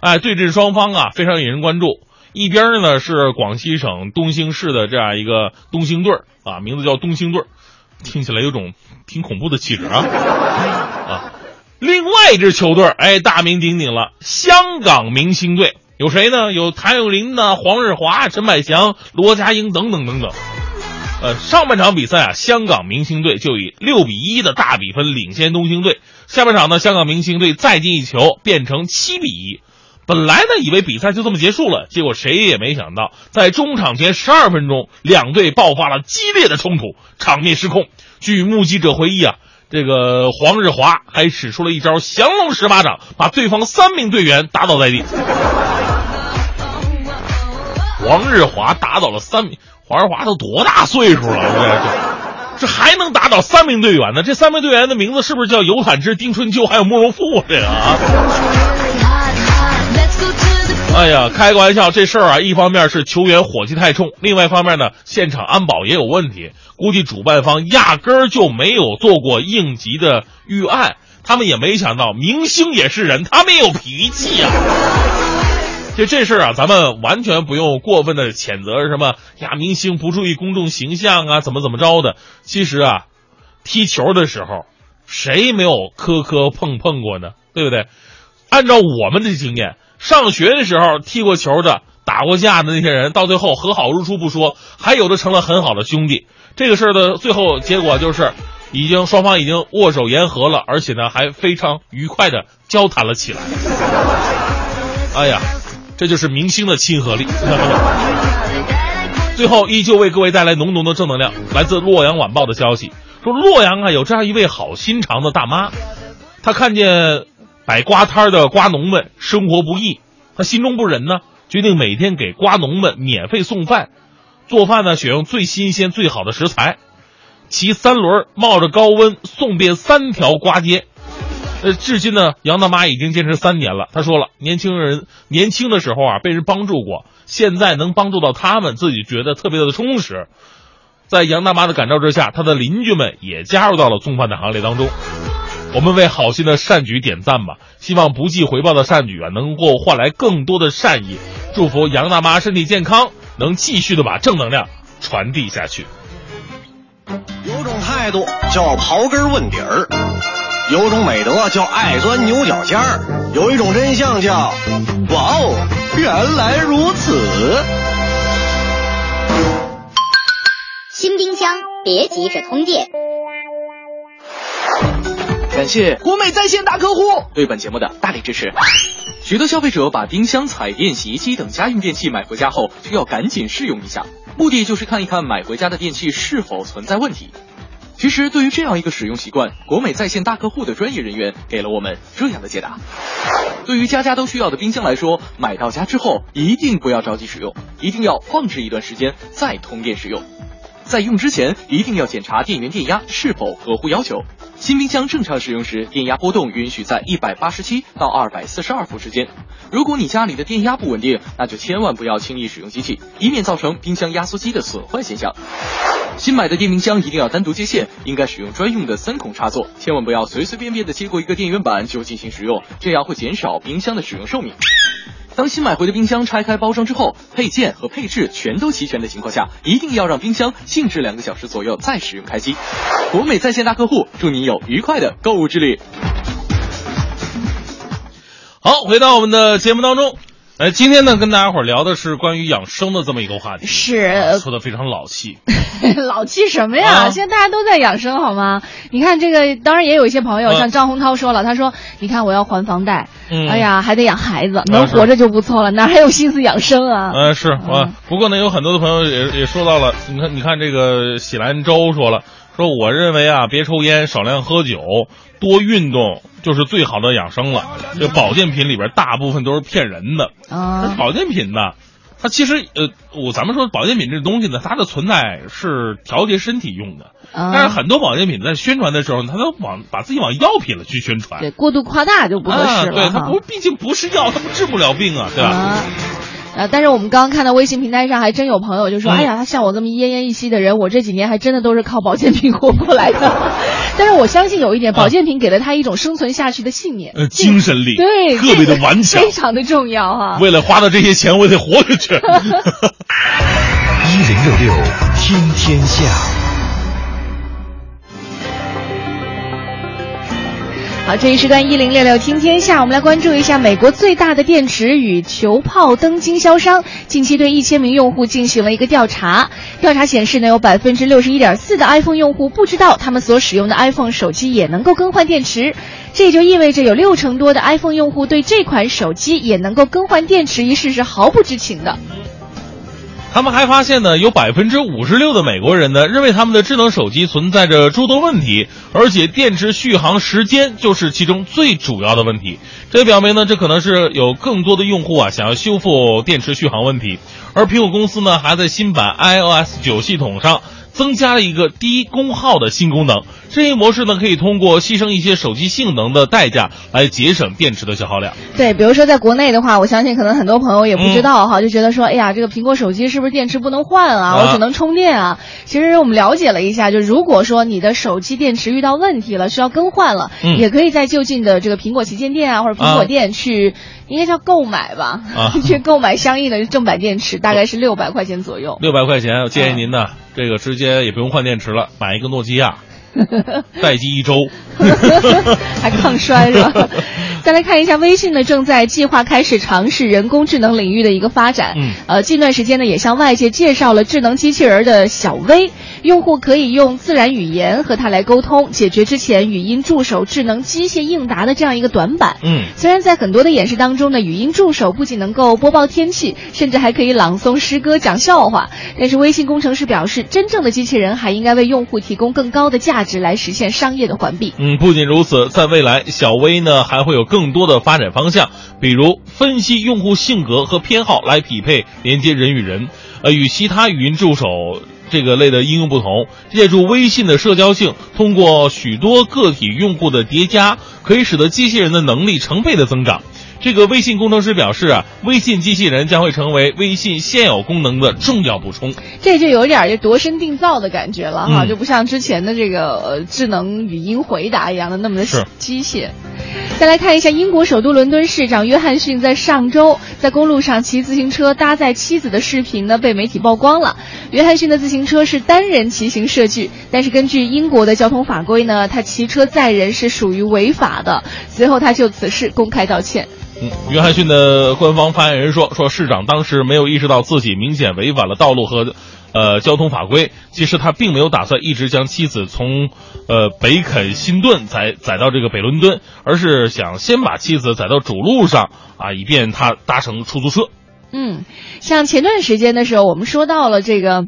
哎，对阵双方啊非常引人关注。一边呢是广西省东兴市的这样一个东兴队啊，名字叫东兴队。听起来有种挺恐怖的气质啊啊！另外一支球队，哎，大名鼎鼎了，香港明星队有谁呢？有谭咏麟呢，黄日华、陈百祥、罗家英等等等等。呃，上半场比赛啊，香港明星队就以六比一的大比分领先东兴队。下半场呢，香港明星队再进一球，变成七比一。本来呢，以为比赛就这么结束了，结果谁也没想到，在中场前十二分钟，两队爆发了激烈的冲突，场面失控。据目击者回忆啊，这个黄日华还使出了一招降龙十八掌，把对方三名队员打倒在地。黄日华打倒了三名，黄日华都多大岁数了？这这这还能打倒三名队员呢？这三名队员的名字是不是叫尤坦之、丁春秋还有慕容复？这个啊。哎呀，开个玩笑，这事儿啊，一方面是球员火气太冲，另外一方面呢，现场安保也有问题。估计主办方压根儿就没有做过应急的预案，他们也没想到明星也是人，他们也有脾气呀、就这事儿啊，咱们完全不用过分的谴责什么呀，明星不注意公众形象啊，怎么怎么着的。其实啊，踢球的时候，谁没有磕磕碰碰过呢？对不对？按照我们的经验，上学的时候踢过球的、打过架的那些人，到最后和好如初不说，还有的成了很好的兄弟。这个事儿的最后结果就是，已经双方已经握手言和了，而且呢还非常愉快的交谈了起来。哎呀，这就是明星的亲和力。最后依旧为各位带来浓浓的正能量。来自《洛阳晚报》的消息说，洛阳啊有这样一位好心肠的大妈，她看见摆瓜摊儿的瓜农们生活不易，他心中不忍呢，决定每天给瓜农们免费送饭。做饭呢，选用最新鲜、最好的食材，骑三轮冒着高温送遍三条瓜街。呃，至今呢，杨大妈已经坚持三年了。她说了，年轻人年轻的时候啊，被人帮助过，现在能帮助到他们，自己觉得特别的充实。在杨大妈的感召之下，她的邻居们也加入到了送饭的行列当中。我们为好心的善举点赞吧，希望不计回报的善举啊，能够换来更多的善意。祝福杨大妈身体健康，能继续的把正能量传递下去。有种态度叫刨根问底儿，有种美德叫爱钻牛角尖儿，有一种真相叫哇哦，原来如此。新冰箱别急着通电。感谢国美在线大客户，对本节目的大力支持。许多消费者把冰箱、彩电、洗衣机等家用电器买回家后，就要赶紧试用一下，目的就是看一看买回家的电器是否存在问题。其实，对于这样一个使用习惯，国美在线大客户的专业人员给了我们这样的解答：对于家家都需要的冰箱来说，买到家之后一定不要着急使用，一定要放置一段时间再通电使用。在用之前，一定要检查电源电压是否合乎要求。新冰箱正常使用时，电压波动允许在一百八十七到二百四十二伏之间。如果你家里的电压不稳定，那就千万不要轻易使用机器，以免造成冰箱压缩机的损坏现象。新买的电冰箱一定要单独接线，应该使用专用的三孔插座，千万不要随随便便的接过一个电源板就进行使用，这样会减少冰箱的使用寿命。当新买回的冰箱拆开包装之后，配件和配置全都齐全的情况下，一定要让冰箱静置两个小时左右再使用开机。国美在线大客户，祝您有愉快的购物之旅。好，回到我们的节目当中，呃，今天呢，跟大家伙儿聊的是关于养生的这么一个话题，是说的非常老气。老气什么呀？啊现在大家都在养生，好吗？你看这个，当然也有一些朋友，嗯像张洪涛说了，他说：“你看我要还房贷，嗯哎呀，还得养孩子，能活着就不错了，哪还有心思养生啊？”呃，是啊，不过呢，有很多的朋友也也说到了，你看，你看这个喜兰州说了，说我认为啊，别抽烟，少量喝酒，多运动，就是最好的养生了。这保健品里边大部分都是骗人的，啊保健品呢，它其实呃，我咱们说保健品这东西呢，它的存在是调节身体用的，啊但是很多保健品在宣传的时候，它都往把自己往药品了去宣传，对，过度夸大就不合啊，适了对，它不，毕竟不是药，它不治不了病啊，对吧？啊。呃，但是我们刚刚看到微信平台上还真有朋友就说：“嗯哎呀，他像我这么奄奄一息的人，我这几年还真的都是靠保健品活过来的。”但是我相信有一点，保健品给了他一种生存下去的信念，呃，精神力，对，特别的顽强非。常的重要哈。为了花的这些钱，我得活下去。一零六六听天下。好，这一时段一零六六听天下，我们来关注一下美国最大的电池与球泡灯经销商近期对一千名用户进行了一个调查。调查显示呢，有百分之六十一点四的 iPhone 用户不知道他们所使用的 iPhone 手机也能够更换电池，这也就意味着有六成多的 iPhone 用户对这款手机也能够更换电池一事是毫不知情的。他们还发现呢，有百分之五十六的美国人呢认为他们的智能手机存在着诸多问题，而且电池续航时间就是其中最主要的问题。这表明呢，这可能是有更多的用户啊想要修复电池续航问题，而苹果公司呢，还在新版 iOS 九系统上增加了一个低功耗的新功能。这一模式呢，可以通过牺牲一些手机性能的代价来节省电池的消耗量。对，比如说在国内的话，我相信可能很多朋友也不知道哈，就觉得说，哎呀，这个苹果手机是不是电池不能换啊？啊我只能充电啊？其实我们了解了一下，就如果说你的手机电池遇到问题了，需要更换了，嗯也可以在就近的这个苹果旗舰店啊，或者苹果店去，应该叫购买吧，啊 去购买相应的正版电池，大概是六百块钱左右。六百块钱，我建议您呢，这个直接也不用换电池了，买一个诺基亚，待机一周。还抗衰是吧？再来看一下，微信呢正在计划开始尝试人工智能领域的一个发展。嗯呃，近段时间呢也向外界介绍了智能机器人的小微，用户可以用自然语言和它来沟通，解决之前语音助手智能机械应答的这样一个短板。嗯，虽然在很多的演示当中呢，语音助手不仅能够播报天气，甚至还可以朗诵诗歌、讲笑话，但是微信工程师表示，真正的机器人还应该为用户提供更高的价值，来实现商业的环闭。嗯，不仅如此，在未来，小微呢还会有更多的发展方向，比如分析用户性格和偏好来匹配连接人与人。呃，与其他语音助手这个类的应用不同，借助微信的社交性，通过许多个体用户的叠加，可以使得机器人的能力成倍的增长。这个微信工程师表示啊，微信机器人将会成为微信现有功能的重要补充。这就有点儿就度身定造的感觉了哈，嗯就不像之前的这个呃智能语音回答一样的那么的机械。再来看一下，英国首都伦敦市长约翰逊在上周在公路上骑自行车搭载妻子的视频呢被媒体曝光了。约翰逊的自行车是单人骑行设计，但是根据英国的交通法规呢，他骑车载人是属于违法的。随后他就此事公开道歉。嗯，约翰逊的官方发言人说，说市长当时没有意识到自己明显违反了道路和，呃交通法规。其实他并没有打算一直将妻子从，呃北肯辛顿载载到这个北伦敦，而是想先把妻子载到主路上啊，以便他搭乘出租车。嗯，像前段时间的时候，我们说到了这个。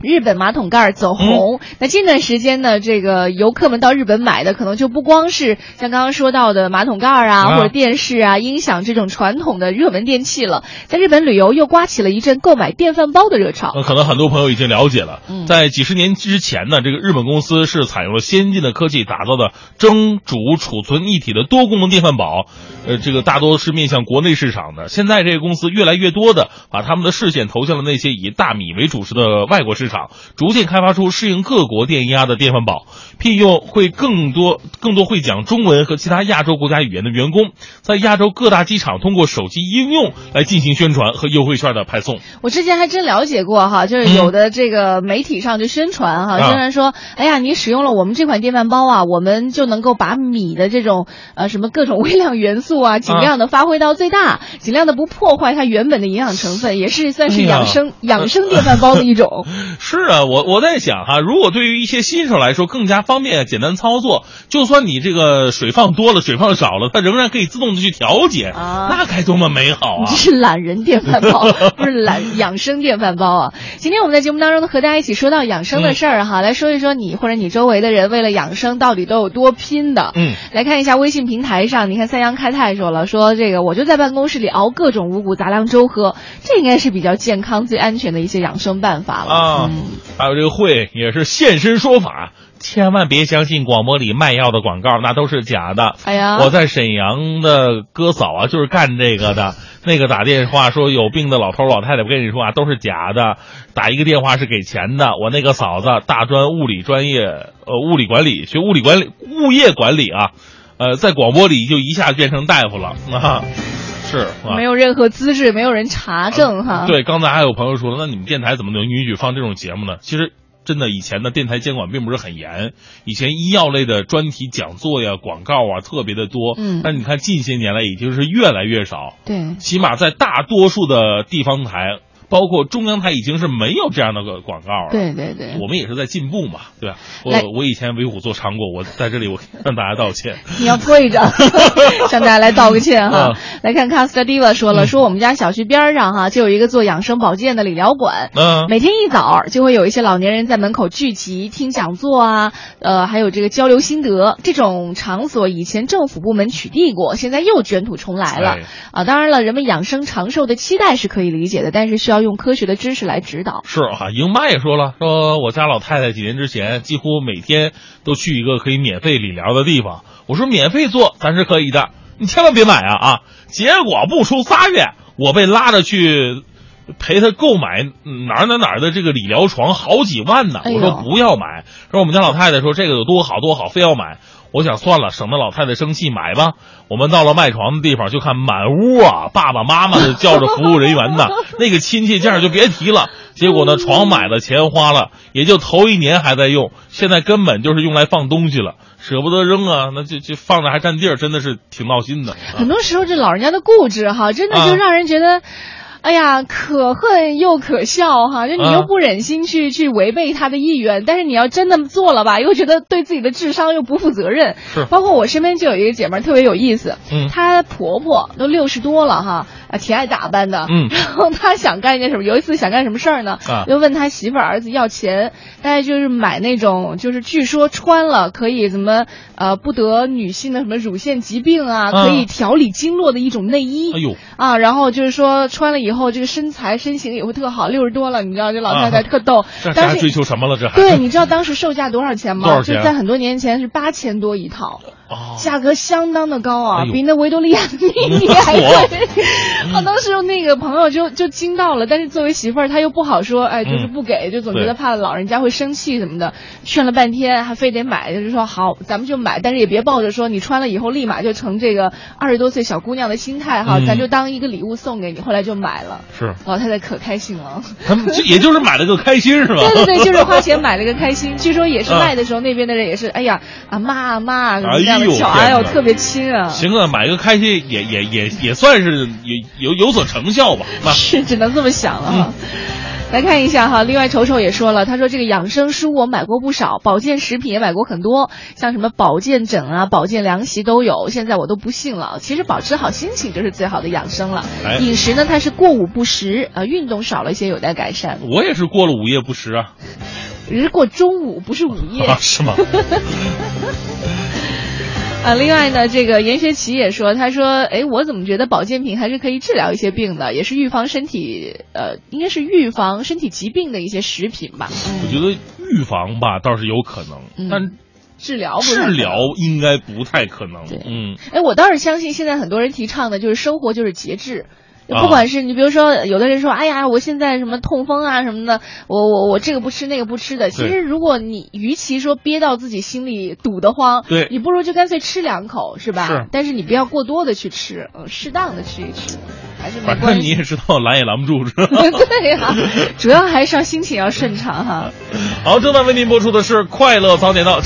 日本马桶盖儿走红，那近段时间呢，这个游客们到日本买的可能就不光是像刚刚说到的马桶盖儿啊，啊。或者电视啊、音响这种传统的热门电器了。在日本旅游又刮起了一阵购买电饭煲的热潮。那，可能很多朋友已经了解了，嗯。在几十年之前呢，这个日本公司是采用了先进的科技打造的蒸、煮、储存一体的多功能电饭煲，呃，这个大多是面向国内市场的。现在这个公司越来越多的把他们的视线投向了那些以大米为主食的外国市场，逐渐开发出适应各国电压的电饭煲，聘用会更多更多会讲中文和其他亚洲国家语言的员工，在亚洲各大机场通过手机应用来进行宣传和优惠券的派送。我之前还真了解过哈，就是有的这个媒体上就宣传哈，宣传说，哎呀，你使用了我们这款电饭煲啊，我们就能够把米的这种呃什么各种微量元素啊，尽量的发挥到最大，尽量的不破坏它原本的营养成分，也是算是养生、养生电饭煲的一种。是啊，我我在想哈，如果对于一些新手来说更加方便、简单操作，就算你这个水放多了、水放少了，它仍然可以自动的去调节，啊那该多么美好啊！这是懒人电饭煲，不是懒养生电饭煲啊！今天我们在节目当中呢，和大家一起说到养生的事儿哈，来说一说你或者你周围的人为了养生到底都有多拼的。嗯，来看一下微信平台上，你看三阳开泰说了，说这个我就在办公室里熬各种五谷杂粮粥喝，这应该是比较健康、最安全的一些养生办法了。啊嗯，还有这个会也是现身说法，千万别相信广播里卖药的广告，那都是假的。哎呀，我在沈阳的哥嫂啊，就是干这个的。那个打电话说有病的老头老太太，我跟你说啊，都是假的。打一个电话是给钱的。我那个嫂子大专物理专业，呃，物理管理学物理管理物业管理啊，呃，在广播里就一下变成大夫了啊，是啊没。有任何资质，没有人查证哈。对，刚才还有朋友说了，那你们电台怎么能允许放这种节目呢？其实。真的，以前的电台监管并不是很严，以前医药类的专题讲座呀、广告啊特别的多。嗯但你看近些年来已经是越来越少。对，起码在大多数的地方台，包括中央台，已经是没有这样的个广告了。对对对。我们也是在进步嘛，对吧？我我以前为虎作伥过，我在这里我向大家道歉。你要跪着 向大家来道个歉哈啊。来看 Costa Diva 说了，说我们家小区边上哈就有一个做养生保健的理疗馆，嗯每天一早就会有一些老年人在门口聚集听讲座啊，呃，还有这个交流心得。这种场所以前政府部门取缔过，现在又卷土重来了哎啊。当然了，人们养生长寿的期待是可以理解的，但是需要用科学的知识来指导。是啊，莹妈也说了，说我家老太太几年之前几乎每天都去一个可以免费理疗的地方。我说免费做咱是可以的，你千万别买啊啊！结果不出仨月，我被拉着去陪她购买嗯哪儿哪儿哪儿的这个理疗床，好几万呢。我说不要买，说我们家老太太说这个有多好多好，非要买。我想算了，省得老太太生气，买吧。我们到了卖床的地方，就看满屋啊，爸爸妈妈的叫着服务人员呢，那个亲切劲儿就别提了。结果呢，床买了，钱花了，也就头一年还在用，现在根本就是用来放东西了，舍不得扔啊，那就就放着还占地儿，真的是挺闹心的。啊很多时候这老人家的固执哈，真的就啊让人觉得。哎呀，可恨又可笑哈！就你啊又不忍心去、去违背他的意愿，但是你要真的做了吧，又觉得对自己的智商又不负责任。是包括我身边就有一个姐妹儿特别有意思，嗯她婆婆都六十多了哈，啊，挺爱打扮的。嗯 然后她想干一件什么？有一次想干什么事儿呢？啊就问他媳妇儿儿子要钱，大概就是买那种，就是据说穿了可以怎么呃不得女性的什么乳腺疾病啊，啊可以调理经络的一种内衣。哎呦，啊，然后就是说穿了以后，这个身材身形也会特好。六十多了，你知道这老太太啊特逗。这当时还追求什么了？这还对，你知道当时售价多少钱吗？钱就在很多年前是八千多一套。哦价格相当的高啊，哎比那维多利亚的秘密还贵。我，当时那个朋友就就惊到了，但是作为媳妇儿，她又不好说，哎，就是嗯不给，就总觉得怕老人家会生气什么的，劝了半天还非得买，就是说好，咱们就买，但是也别抱着说你穿了以后立马就成这个二十多岁小姑娘的心态哈，嗯咱就当一个礼物送给你，后来就买了，是老太太可开心了。他们这也就是买了个开心是吧？对对对，就是花钱买了个开心。据说也是啊卖的时候，那边的人也是，哎呀，啊妈啊妈啊，什么这样哎呦的叫，哎呦，特别亲啊。行啊，买个开心也也也也算是有有有所成效吧。那是，只能这么想了哈。来看一下哈，另外丑丑也说了，他说这个养生书我买过不少，保健食品也买过很多，像什么保健枕啊、保健凉席都有，现在我都不信了。其实保持好心情就是最好的养生了。哎饮食呢，它是过午不食，呃，运动少了一些，有待改善。我也是过了午夜不食啊，只是过中午，不是午夜。啊是吗？啊，另外呢，这个严学奇也说，他说，哎，我怎么觉得保健品还是可以治疗一些病的，也是预防身体，呃，应该是预防身体疾病的一些食品吧。我觉得预防吧倒是有可能，嗯但治疗治疗应该不太可能。对嗯，哎，我倒是相信现在很多人提倡的就是生活就是节制。啊不管是你，比如说，有的人说，哎呀，我现在什么痛风啊什么的，我我我这个不吃那个不吃的。其实，如果你与其说憋到自己心里堵得慌，对你不如就干脆吃两口，是吧？是但是你不要过多的去吃，呃，适当的吃一吃，还是没反关系。正你也知道拦也拦不住，是吧？对呀、主要还是要心情要顺畅哈。好，正在为您播出的是《快乐早点到》。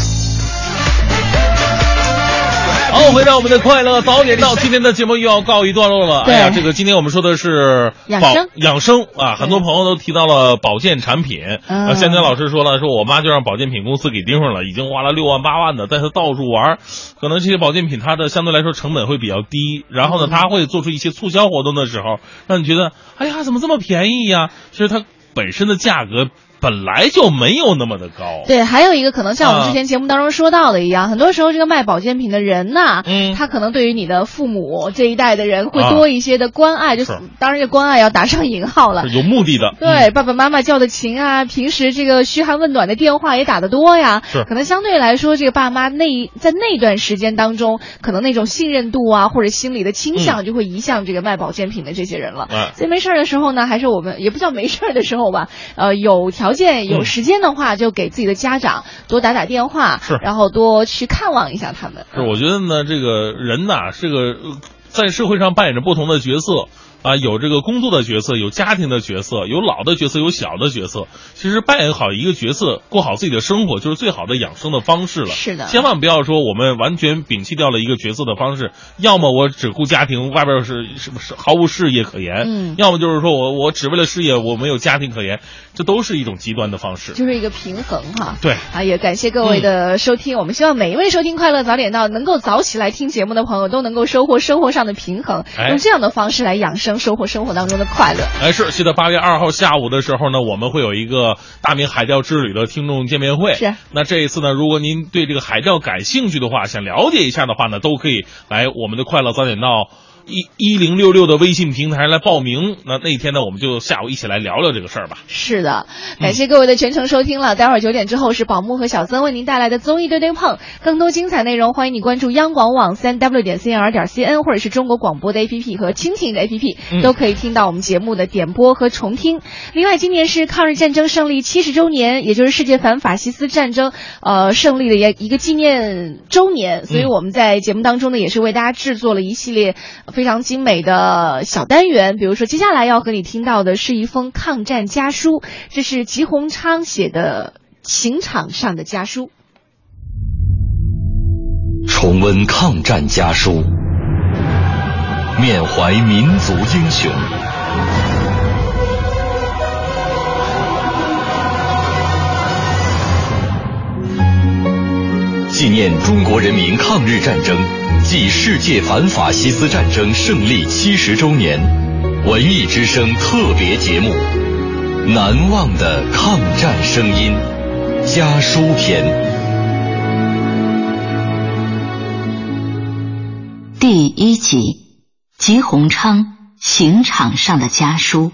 好，回到我们的快乐早点到，今天的节目又要告一段落了。对哎呀，这个今天我们说的是保养生养生啊，很多朋友都提到了保健产品。嗯啊，现在老师说了，说我妈就让保健品公司给盯上了，已经花了六万八万的，带她到处玩儿。可能这些保健品它的相对来说成本会比较低，然后呢，它会做出一些促销活动的时候，让你觉得，哎呀，怎么这么便宜呀？其实它本身的价格本来就没有那么的高。对，还有一个可能像我们啊之前节目当中说到的一样，很多时候这个卖保健品的人呐，嗯他可能对于你的父母这一代的人会啊多一些的关爱，就是当然这关爱要打上引号了是。有目的的。对，爸爸妈妈叫的勤啊，平时这个嘘寒问暖的电话也打得多呀，是可能相对来说，这个爸妈那在那段时间当中，可能那种信任度啊，或者心理的倾向就会移向这个卖保健品的这些人了。所以没事儿的时候呢，还是我们也不叫没事儿的时候吧，呃，有条件有嗯时间的话，就给自己的家长多打打电话，是然后多去看望一下他们。是，我觉得呢，这个人呐，这个呃在社会上扮演着不同的角色。啊，有这个工作的角色，有家庭的角色，有老的角色，有小的角色。其实扮演好一个角色，过好自己的生活，就是最好的养生的方式了。是的千万不要说我们完全摒弃掉了一个角色的方式，要么我只顾家庭，外边是是毫无事业可言？嗯要么就是说我我只为了事业，我没有家庭可言，这都是一种极端的方式。就是一个平衡哈。对啊，也感谢各位的收听。我们希望每一位收听《快乐早点到》能够早起来听节目的朋友，都能够收获生活上的平衡，哎用这样的方式来养生，收获生活当中的快乐。哎，是，记得八月二号下午的时候呢，我们会有一个大明海钓之旅的听众见面会。是。那这一次呢，如果您对这个海钓感兴趣的话，想了解一下的话呢，都可以来我们的快乐早点到一一零六六的微信平台来报名。那那天呢，我们就下午一起来聊聊这个事儿吧。是的，感谢各位的全程收听了。待会儿九点之后是宝木和小曾为您带来的综艺对对碰，更多精彩内容欢迎你关注央广网三 w 点 cnr 点 cn 或者是中国广播的 APP 和蜻蜓的 APP，、嗯都可以听到我们节目的点播和重听。另外，今年是抗日战争胜利七十周年，也就是世界反法西斯战争呃胜利的一一个纪念周年，所以嗯我们在节目当中呢，也是为大家制作了一系列非常精美的小单元。比如说，接下来要和你听到的是一封抗战家书，这是吉鸿昌写的刑场上的家书。重温抗战家书，缅怀民族英雄。纪念中国人民抗日战争暨世界反法西斯战争胜利七十周年，文艺之声特别节目《难忘的抗战声音》家书篇。第一集，吉鸿昌刑场上的家书。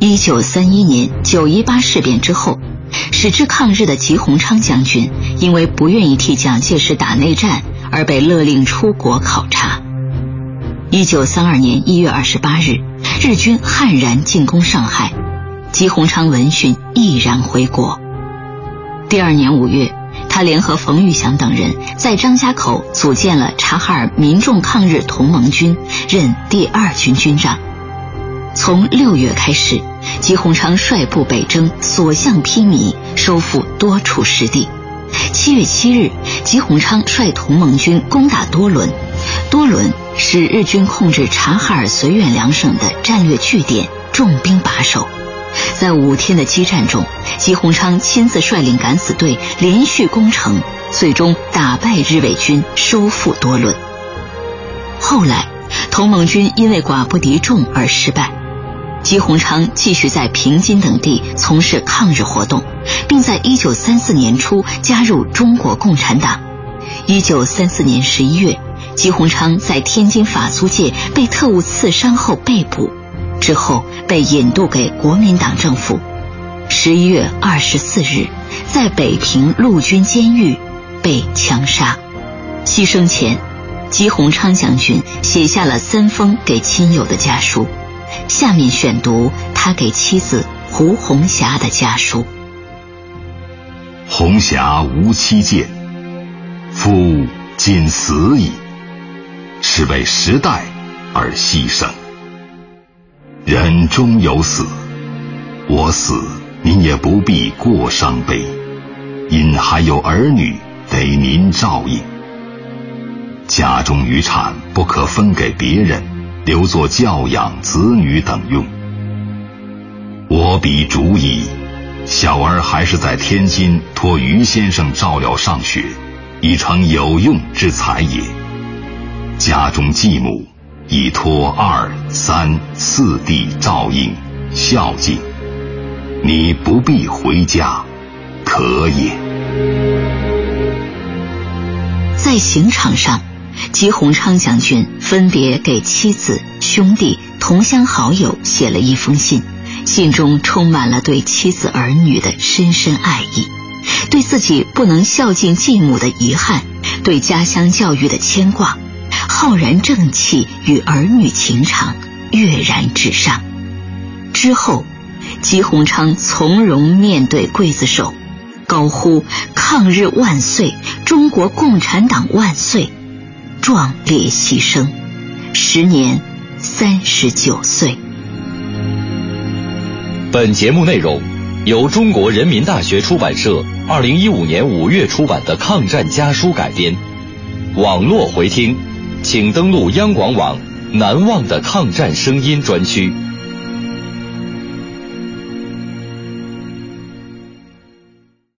一九三一年九一八事变之后，矢志抗日的吉鸿昌将军因为不愿意替蒋介石打内战，而被勒令出国考察。一九三二年一月二十八日，日军悍然进攻上海，吉鸿昌闻讯毅然回国。第二年五月，他联合冯玉祥等人在张家口组建了察哈尔民众抗日同盟军，任第二军军长。从六月开始，吉鸿昌率部北征，所向披靡，收复多处失地。七月七日，吉鸿昌率同盟军攻打多伦，多伦是日军控制察哈尔绥远两省的战略据点，重兵把守。在五天的激战中，吉鸿昌亲自率领敢死队连续攻城，最终打败日伪军，收复多伦。后来，同盟军因为寡不敌众而失败。吉鸿昌继续在平津等地从事抗日活动，并在1934年初加入中国共产党。1934年11月，吉鸿昌在天津法租界被特务刺伤后被捕，之后被引渡给国民党政府。11月24日，在北平陆军监狱被枪杀。牺牲前，吉鸿昌将军写下了三封给亲友的家书。下面选读他给妻子胡红霞的家书。红霞无妻见，夫今死矣，是为时代而牺牲。人终有死，我死您也不必过伤悲，因还有儿女得您照应。家中余产不可分给别人。留作教养子女等用。我比主矣，小儿还是在天津托于先生照料上学，已成有用之才也。家中继母已托二三四弟照应孝敬，你不必回家，可也。在刑场上。吉鸿昌将军分别给妻子、兄弟、同乡好友写了一封信，信中充满了对妻子儿女的深深爱意，对自己不能孝敬继母的遗憾，对家乡教育的牵挂，浩然正气与儿女情长跃然纸上。之后，吉鸿昌从容面对刽子手，高呼“抗日万岁，中国共产党万岁”。壮烈牺牲，时年三。十九岁。本节目内容由中国人民大学出版社二零一五年五月出版的抗战家书改编，网络回听，请登录央广网“难忘的抗战声音”专区。